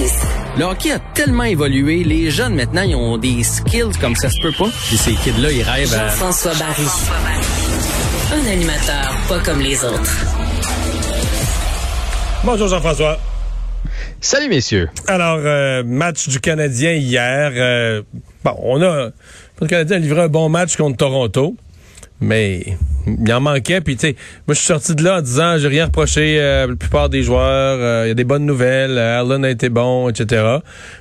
justice. Le hockey a tellement évolué, les jeunes maintenant, ils ont des skills comme ça se peut pas. Puis ces kids-là, ils rêvent à... Jean-François Barry. Un animateur pas comme les autres. Bonjour Jean-François. Salut messieurs. Alors, euh, match du Canadien hier. euh, bon, on a... Le Canadien a livré un bon match contre Toronto, mais il en manquait. Puis, tu sais, moi, je suis sorti de là en disant, j'ai rien reproché à la plupart des joueurs. euh, Il y a des bonnes nouvelles. euh, Allen a été bon, etc.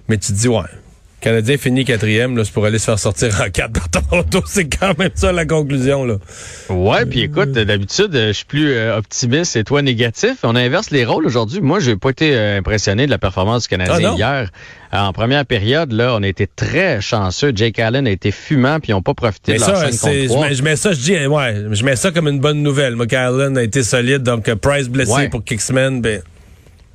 Mais tu te dis, ouais, Canadien finit quatrième, là, c'est pour aller se faire sortir en quatre par Toronto. C'est quand même ça la conclusion, là. Ouais, puis écoute, d'habitude, euh, je suis plus euh, optimiste et toi négatif. On inverse les rôles aujourd'hui. Moi, j'ai pas été euh, impressionné de la performance du Ah, Canadien non? hier. En première période, là, on a été très chanceux. Jake Allen a été fumant, puis ils n'ont pas profité Mais de leur ça, 5 c'est- contre je 3. mets, je mets ça, je dis, ouais, je mets ça comme une bonne nouvelle. Moi, Allen a été solide, donc Price blessé Ouais. pour Kicksman, ben,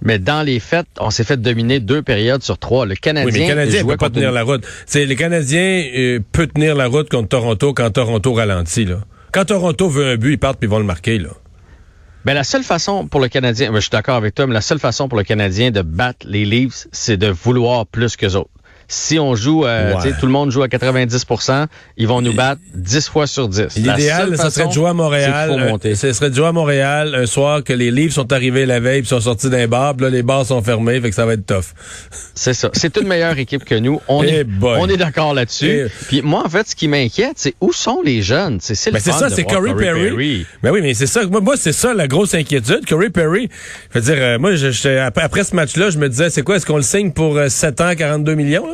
Mais dans les faits, on s'est fait dominer deux périodes sur trois. Le Canadien, oui, mais le Canadien peut pas tenir une- la route. C'est le Canadien euh, peut tenir la route contre Toronto quand Toronto ralentit, là. Quand Toronto veut un but, ils partent puis ils vont le marquer, là. Ben, la seule façon pour le Canadien, ben, je suis d'accord avec toi, mais la seule façon pour le Canadien de battre les Leafs, c'est de vouloir plus que autres. Si on joue, euh, Ouais. tu sais, tout le monde joue à 90% ils vont nous battre 10 fois sur 10. La L'idéal, ça serait de jouer à Montréal. faut euh, monter. Ce serait de jouer à Montréal un soir que les livres sont arrivés la veille puis sont sortis d'un bar, puis là, les bars sont fermés, fait que ça va être tough. C'est ça. C'est une meilleure équipe que nous. On Eh est, boy. on est d'accord là-dessus. Eh. Puis moi, en fait, ce qui m'inquiète, c'est où sont les jeunes? C'est c'est le Ben ça, c'est Corey Perry. Ben oui, mais c'est ça. Moi, moi c'est ça la grosse inquiétude. Corey Perry, je veux dire, euh, moi, je, je- après, ce match-là, je me disais, c'est quoi, est-ce qu'on le signe pour euh, 7 ans, 42 millions? là?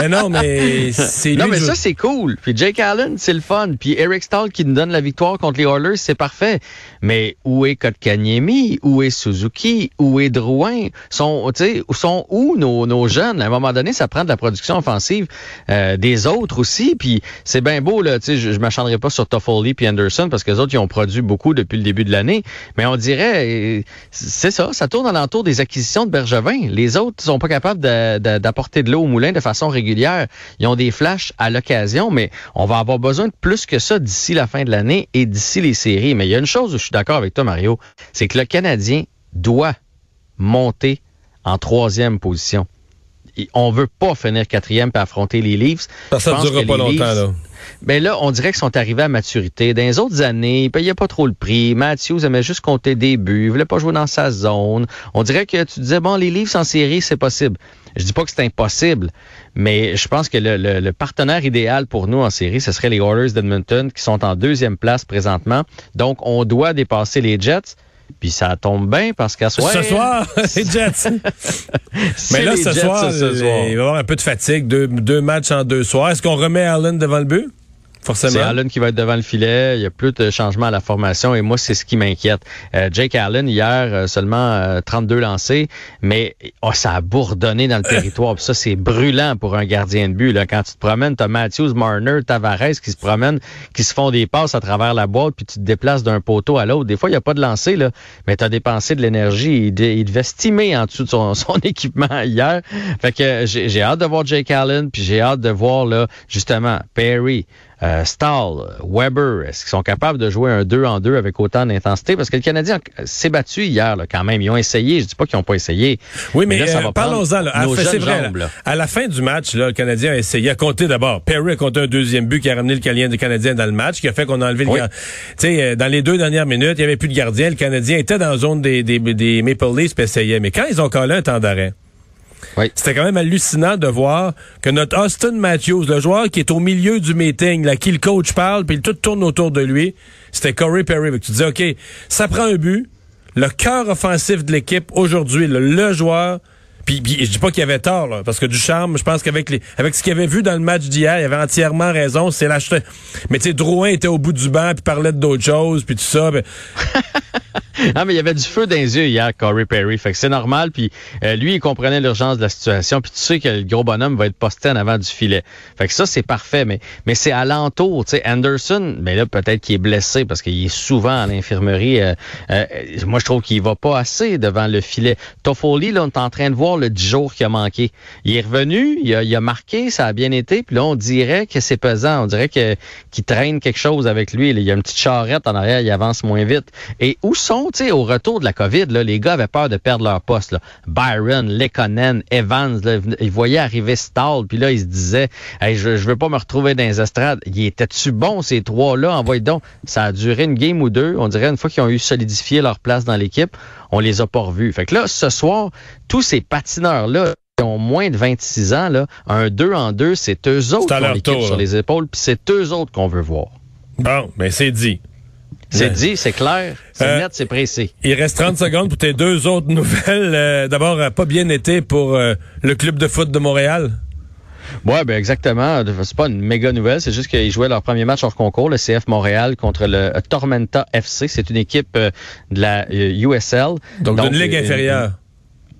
mais non, mais c'est. Non, mais ça, c'est cool. Puis Jake Allen, c'est le fun. Puis Eric Stahl qui nous donne la victoire contre les Oilers, c'est parfait. Mais où est Kotkaniemi? Où est Suzuki? Où est Drouin? Sont, tu sais, sont où nos, nos jeunes? À un moment donné, ça prend de la production offensive euh, des autres aussi. Puis c'est bien beau, là. Tu sais, je, je m'acharnerai pas sur Toffoli puis Anderson parce que les autres, ils ont produit beaucoup depuis le début de l'année. Mais on dirait, euh, c'est ça, ça tourne alentour des acquisitions de Bergevin. Les autres sont pas capables de- de- d'apporter de l'eau au moulin de façon régulière. Ils ont des flashs à l'occasion, mais on va avoir besoin de plus que ça d'ici la fin de l'année et d'ici les séries. Mais il y a une chose où je suis d'accord avec toi, Mario, c'est que le Canadien doit monter en troisième position. On veut pas finir quatrième et affronter les Leafs. Ça, pense durera pas longtemps, Leafs- là. Ben là, on dirait qu'ils sont arrivés à maturité. Dans les autres années, ils payaient pas trop le prix. Matthews aimait juste compter des buts. Il voulait pas jouer dans sa zone. On dirait que tu disais, bon, les livres en série, c'est possible. Je dis pas que c'est impossible, mais je pense que le partenaire idéal pour nous en série, ce serait les Oilers d'Edmonton qui sont en deuxième place présentement. Donc, on doit dépasser les Jets. Puis ça tombe bien parce qu'à soir, Ce soir, les Jets. mais là, ce Jets, soir, ce les- soir. il va y avoir un peu de fatigue. Deux, deux matchs en deux soirs. Est-ce qu'on remet Allen devant le but? Forcément. C'est Allen qui va être devant le filet. Il y a plus de changements à la formation et moi, c'est ce qui m'inquiète. Euh, Jake Allen, hier, euh, seulement euh, 32 lancés, mais oh, ça a bourdonné dans le territoire. Puis ça, c'est brûlant pour un gardien de but. Là. Quand tu te promènes, tu as Matthews, Marner, Tavares qui se promènent, qui se font des passes à travers la boîte, puis tu te déplaces d'un poteau à l'autre. Des fois, il n'y a pas de lancer, là, mais tu as dépensé de l'énergie. Il, de- il devait stimer en dessous de son, son équipement hier. Fait que euh, j'ai j'ai hâte de voir Jake Allen, puis j'ai hâte de voir, là, justement, Perry, euh, Stahl, Weber, est-ce qu'ils sont capables de jouer un 2 en 2 avec autant d'intensité? Parce que le Canadien s'est battu hier là, quand même. Ils ont essayé. Je dis pas qu'ils n'ont pas essayé. Oui, mais, là, ça euh, va parlons-en. À- c'est jeunes vrai, jambes, là. là. À la fin du match, là, le Canadien a essayé à compter d'abord. Perry a compté un deuxième but qui a ramené le Canadien, dans le match, qui a fait qu'on a enlevé le gardien. Tu sais, euh, dans les deux dernières minutes, il n'y avait plus de gardien. Le Canadien était dans la zone des, des, des Maple Leafs puis essayait. Mais quand ils ont collé un temps d'arrêt, Oui. c'était quand même hallucinant de voir que notre Austin Matthews, le joueur qui est au milieu du meeting, là, qui le coach parle, puis tout tourne autour de lui, c'était Corey Perry. Tu disais, OK, ça prend un but. Le cœur offensif de l'équipe aujourd'hui, le, le joueur. Puis, puis je dis pas qu'il avait tort, là, parce que Ducharme, je pense qu'avec les, avec ce qu'il avait vu dans le match d'hier, il avait entièrement raison. C'est l'acheter. Mais tu sais, Drouin était au bout du banc, puis parlait d'autres choses, puis tout ça. ben, Ah, mais il y avait du feu dans les yeux hier, Corey Perry. Fait que c'est normal. Puis euh, lui, il comprenait l'urgence de la situation. Puis tu sais que le gros bonhomme va être posté en avant du filet. Fait que ça, c'est parfait. Mais, mais c'est alentour. Tu sais, Anderson, mais là, peut-être qu'il est blessé parce qu'il est souvent à l'infirmerie. Euh, euh, moi, je trouve qu'il va pas assez devant le filet. Toffoli, là, on est en train de voir le 10 jours qui a manqué. Il est revenu, il a, marqué, ça a bien été. Puis là, on dirait que c'est pesant. On dirait que qu'il traîne quelque chose avec lui. Il y a une petite charrette en arrière, il avance moins vite. Sont, tu sais, au retour de la COVID, là, les gars avaient peur de perdre leur poste. Là. Byron, Lekonen, Evans, là, ils voyaient arriver Stall, puis là, ils se disaient, hey, je, je veux pas me retrouver dans les estrades. Ils étaient-tu bons, ces trois-là? Envoyez donc. Ça a duré une game ou deux. On dirait une fois qu'ils ont eu solidifié leur place dans l'équipe, on les a pas revus. Fait que là, ce soir, tous ces patineurs-là, qui ont moins de 26 ans, là, un 2 en 2, c'est eux autres qui ont l'équipe sur les épaules, puis c'est eux autres qu'on veut voir. Bon, mais c'est dit. C'est Ouais. dit, c'est clair, c'est Euh, net, c'est précis. Il reste 30 secondes pour tes deux autres nouvelles. Euh, D'abord, euh, pas bien été pour euh, le club de foot de Montréal? Ouais, ben exactement. C'est pas une méga nouvelle, c'est juste qu'ils jouaient leur premier match hors concours, le CF Montréal contre le Tormenta FC. C'est une équipe de la USL. Donc, d'une ligue inférieure.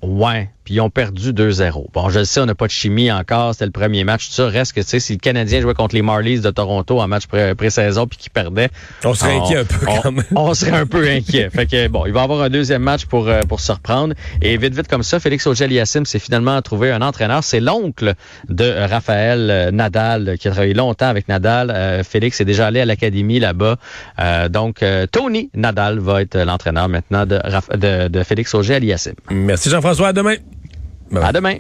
Ouais, puis ils ont perdu 2-0. Bon, je le sais, on n'a pas de chimie encore, c'était le premier match, tout ça. Reste que, tu sais, si le Canadien jouait contre les Marlies de Toronto en match pré- pré-saison puis qu'ils perdaient, On serait inquiet un peu on- quand même. on serait un peu inquiet. Fait que, bon, il va y avoir un deuxième match pour, euh, pour se reprendre. Et vite, vite comme ça, Félix Auger-Aliassime s'est finalement trouvé un entraîneur. C'est l'oncle de Raphaël euh, Nadal, qui a travaillé longtemps avec Nadal. Euh, Félix est déjà allé à l'académie là-bas. Euh, donc, Tony Nadal va être l'entraîneur maintenant de, Raph- de, de Félix Auger-Aliassime. Merci Jean-François, à demain. Bye. À demain.